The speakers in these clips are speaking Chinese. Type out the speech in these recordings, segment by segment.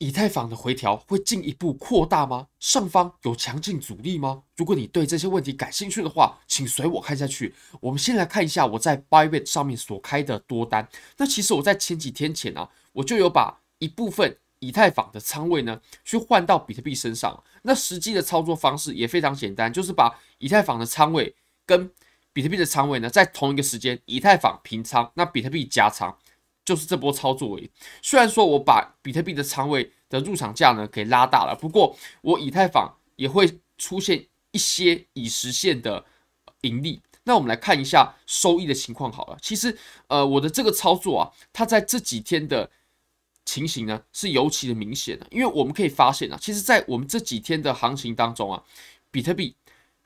以太坊的回调会进一步扩大吗？上方有强劲阻力吗？如果你对这些问题感兴趣的话，请随我看下去。我们先来看一下我在 Bybit 上面所开的多单。那其实我在前几天前啊，我就有把一部分以太坊的仓位呢，去换到比特币身上。那实际的操作方式也非常简单，就是把以太坊的仓位跟比特币的仓位呢，在同一个时间，以太坊平仓，那比特币加仓。就是这波操作而已。虽然说我把比特币的仓位的入场价呢给拉大了，不过我以太坊也会出现一些已实现的盈利。那我们来看一下收益的情况好了。其实，呃，我的这个操作啊，它在这几天的情形呢是尤其的明显的，因为我们可以发现啊，其实，在我们这几天的行情当中啊，比特币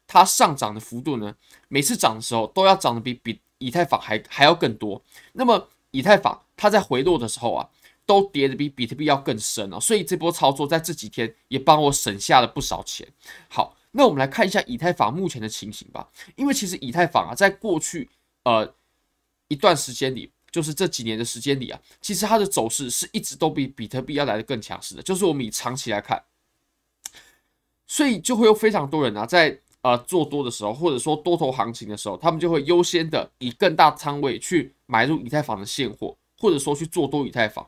它上涨的幅度呢，每次涨的时候都要涨的比比以太坊还还要更多。那么以太坊它在回落的时候啊，都跌的比比特币要更深哦，所以这波操作在这几天也帮我省下了不少钱。好，那我们来看一下以太坊目前的情形吧。因为其实以太坊啊，在过去呃一段时间里，就是这几年的时间里啊，其实它的走势是一直都比比特币要来的更强势的。就是我们以长期来看，所以就会有非常多人啊，在呃做多的时候，或者说多头行情的时候，他们就会优先的以更大仓位去。买入以太坊的现货，或者说去做多以太坊。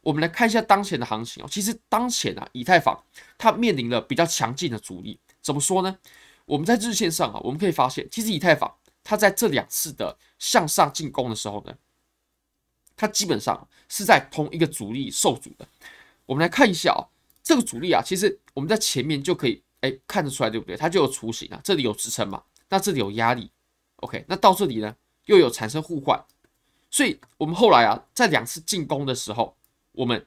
我们来看一下当前的行情哦。其实当前啊，以太坊它面临了比较强劲的阻力。怎么说呢？我们在日线上啊，我们可以发现，其实以太坊它在这两次的向上进攻的时候呢，它基本上是在同一个阻力受阻的。我们来看一下啊，这个阻力啊，其实我们在前面就可以哎看得出来，对不对？它就有雏形啊，这里有支撑嘛，那这里有压力。OK，那到这里呢，又有产生互换。所以，我们后来啊，在两次进攻的时候，我们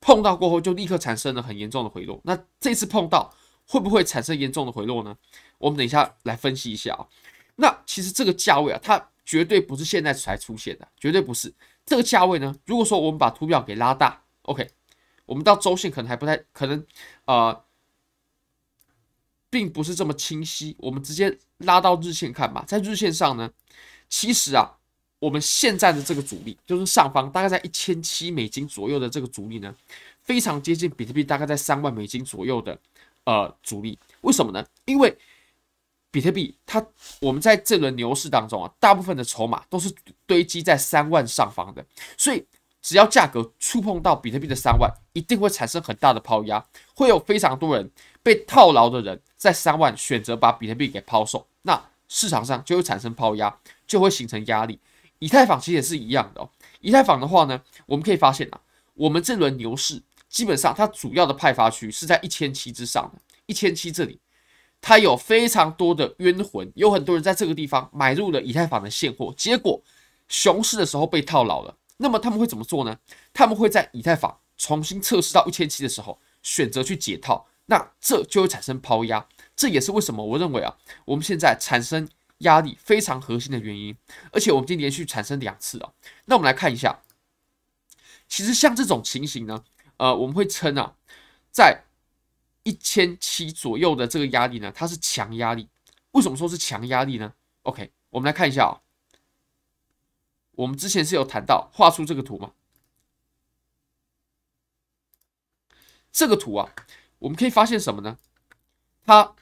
碰到过后就立刻产生了很严重的回落。那这次碰到会不会产生严重的回落呢？我们等一下来分析一下啊。那其实这个价位啊，它绝对不是现在才出现的，绝对不是。这个价位呢，如果说我们把图表给拉大，OK，我们到周线可能还不太可能，呃，并不是这么清晰。我们直接拉到日线看吧，在日线上呢，其实啊。我们现在的这个阻力，就是上方大概在一千七美金左右的这个阻力呢，非常接近比特币大概在三万美金左右的呃阻力。为什么呢？因为比特币它我们在这轮牛市当中啊，大部分的筹码都是堆积在三万上方的，所以只要价格触碰到比特币的三万，一定会产生很大的抛压，会有非常多人被套牢的人在三万选择把比特币给抛售，那市场上就会产生抛压，就会形成压力。以太坊其实也是一样的。以太坊的话呢，我们可以发现啊，我们这轮牛市基本上它主要的派发区是在一千七之上的，一千七这里，它有非常多的冤魂，有很多人在这个地方买入了以太坊的现货，结果熊市的时候被套牢了。那么他们会怎么做呢？他们会在以太坊重新测试到一千七的时候选择去解套，那这就会产生抛压。这也是为什么我认为啊，我们现在产生。压力非常核心的原因，而且我们已经连续产生两次了。那我们来看一下，其实像这种情形呢，呃，我们会称啊，在一千七左右的这个压力呢，它是强压力。为什么说是强压力呢？OK，我们来看一下啊，我们之前是有谈到画出这个图吗？这个图啊，我们可以发现什么呢？它。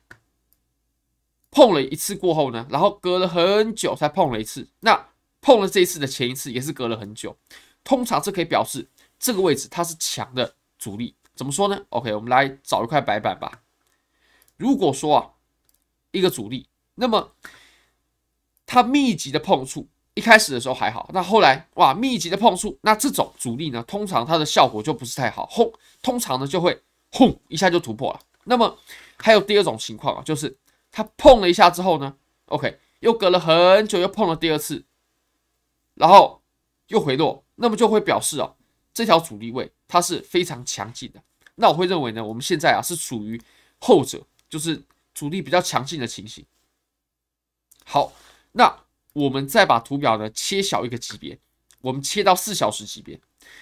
碰了一次过后呢，然后隔了很久才碰了一次。那碰了这一次的前一次也是隔了很久。通常这可以表示这个位置它是强的阻力。怎么说呢？OK，我们来找一块白板吧。如果说啊，一个阻力，那么它密集的碰触，一开始的时候还好，那后来哇，密集的碰触，那这种阻力呢，通常它的效果就不是太好。轰，通常呢就会轰一下就突破了。那么还有第二种情况啊，就是。它碰了一下之后呢，OK，又隔了很久，又碰了第二次，然后又回落，那么就会表示哦，这条阻力位它是非常强劲的。那我会认为呢，我们现在啊是属于后者，就是阻力比较强劲的情形。好，那我们再把图表呢切小一个级别，我们切到四小时级别，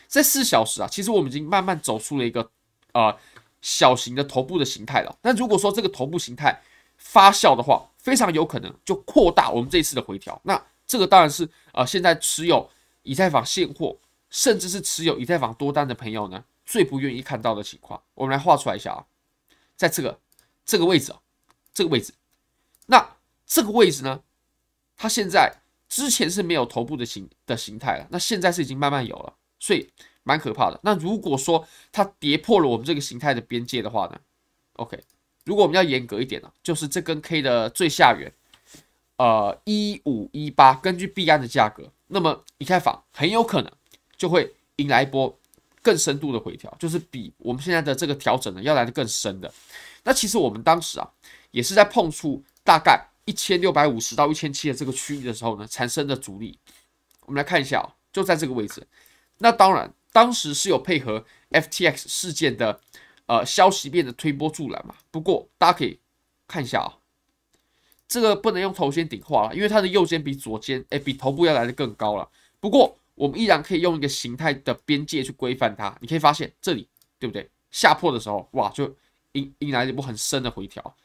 在四小时啊，其实我们已经慢慢走出了一个呃小型的头部的形态了。那如果说这个头部形态，发酵的话，非常有可能就扩大我们这一次的回调。那这个当然是呃，现在持有以太坊现货，甚至是持有以太坊多单的朋友呢，最不愿意看到的情况。我们来画出来一下啊，在这个这个位置啊，这个位置，那这个位置呢，它现在之前是没有头部的形的形态了，那现在是已经慢慢有了，所以蛮可怕的。那如果说它跌破了我们这个形态的边界的话呢，OK，如果我们要严格一点呢，就是这根 K 的最下缘，呃，一五一八，根据币安的价格，那么以太坊很有可能就会迎来一波更深度的回调，就是比我们现在的这个调整呢要来的更深的。那其实我们当时啊，也是在碰触大概。一千六百五十到一千七的这个区域的时候呢，产生的阻力，我们来看一下哦，就在这个位置。那当然，当时是有配合 FTX 事件的呃消息面的推波助澜嘛。不过大家可以看一下啊，这个不能用头肩顶画了，因为它的右肩比左肩哎比头部要来的更高了。不过我们依然可以用一个形态的边界去规范它。你可以发现这里对不对？下破的时候哇，就迎迎来了一波很深的回调。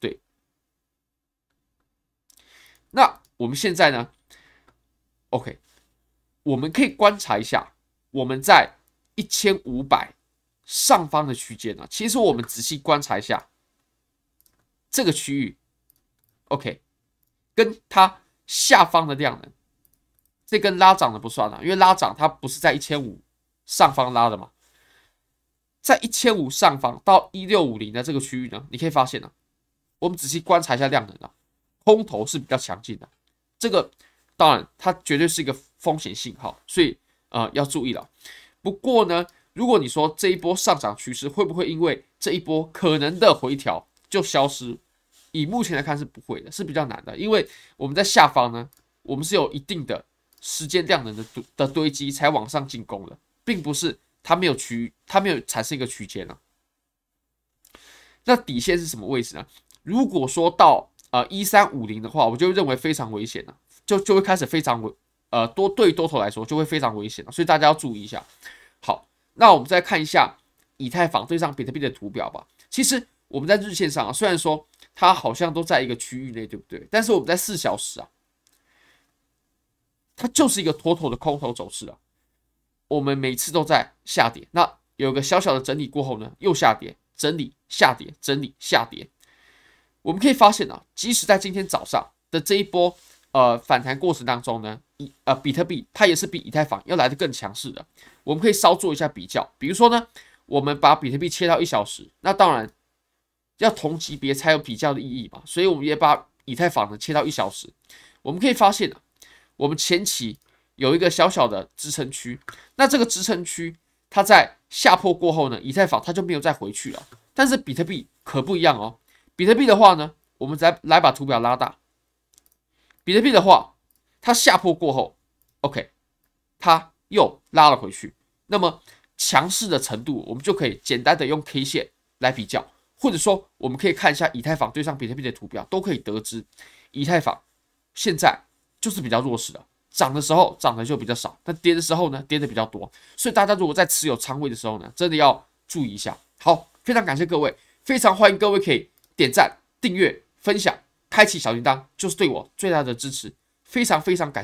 对那我们现在呢？OK，我们可以观察一下，我们在一千五百上方的区间呢。其实我们仔细观察一下这个区域，OK，跟它下方的量能，这根拉涨的不算了，因为拉涨它不是在一千五上方拉的嘛，在一千五上方到一六五零的这个区域呢，你可以发现呢，我们仔细观察一下量能啊。空头是比较强劲的，这个当然它绝对是一个风险信号，所以呃要注意了。不过呢，如果你说这一波上涨趋势会不会因为这一波可能的回调就消失？以目前来看是不会的，是比较难的，因为我们在下方呢，我们是有一定的时间量能的堆的堆积才往上进攻的，并不是它没有区，它没有产生一个区间啊。那底线是什么位置呢？如果说到呃，一三五零的话，我就认为非常危险了，就就会开始非常危，呃，多对多头来说就会非常危险了，所以大家要注意一下。好，那我们再看一下以太坊对上比特币的图表吧。其实我们在日线上啊，虽然说它好像都在一个区域内，对不对？但是我们在四小时啊，它就是一个妥妥的空头走势啊。我们每次都在下跌，那有个小小的整理过后呢，又下跌，整理下跌，整理下跌。我们可以发现啊，即使在今天早上的这一波呃反弹过程当中呢，以呃比特币它也是比以太坊要来的更强势的。我们可以稍做一下比较，比如说呢，我们把比特币切到一小时，那当然要同级别才有比较的意义嘛，所以我们也把以太坊呢切到一小时。我们可以发现啊，我们前期有一个小小的支撑区，那这个支撑区它在下破过后呢，以太坊它就没有再回去了，但是比特币可不一样哦。比特币的话呢，我们再来把图表拉大。比特币的话，它下破过后，OK，它又拉了回去。那么强势的程度，我们就可以简单的用 K 线来比较，或者说我们可以看一下以太坊对上比特币的图表，都可以得知，以太坊现在就是比较弱势的，涨的时候涨的就比较少，那跌的时候呢，跌的比较多。所以大家如果在持有仓位的时候呢，真的要注意一下。好，非常感谢各位，非常欢迎各位可以。点赞、订阅、分享、开启小铃铛，就是对我最大的支持。非常非常感谢。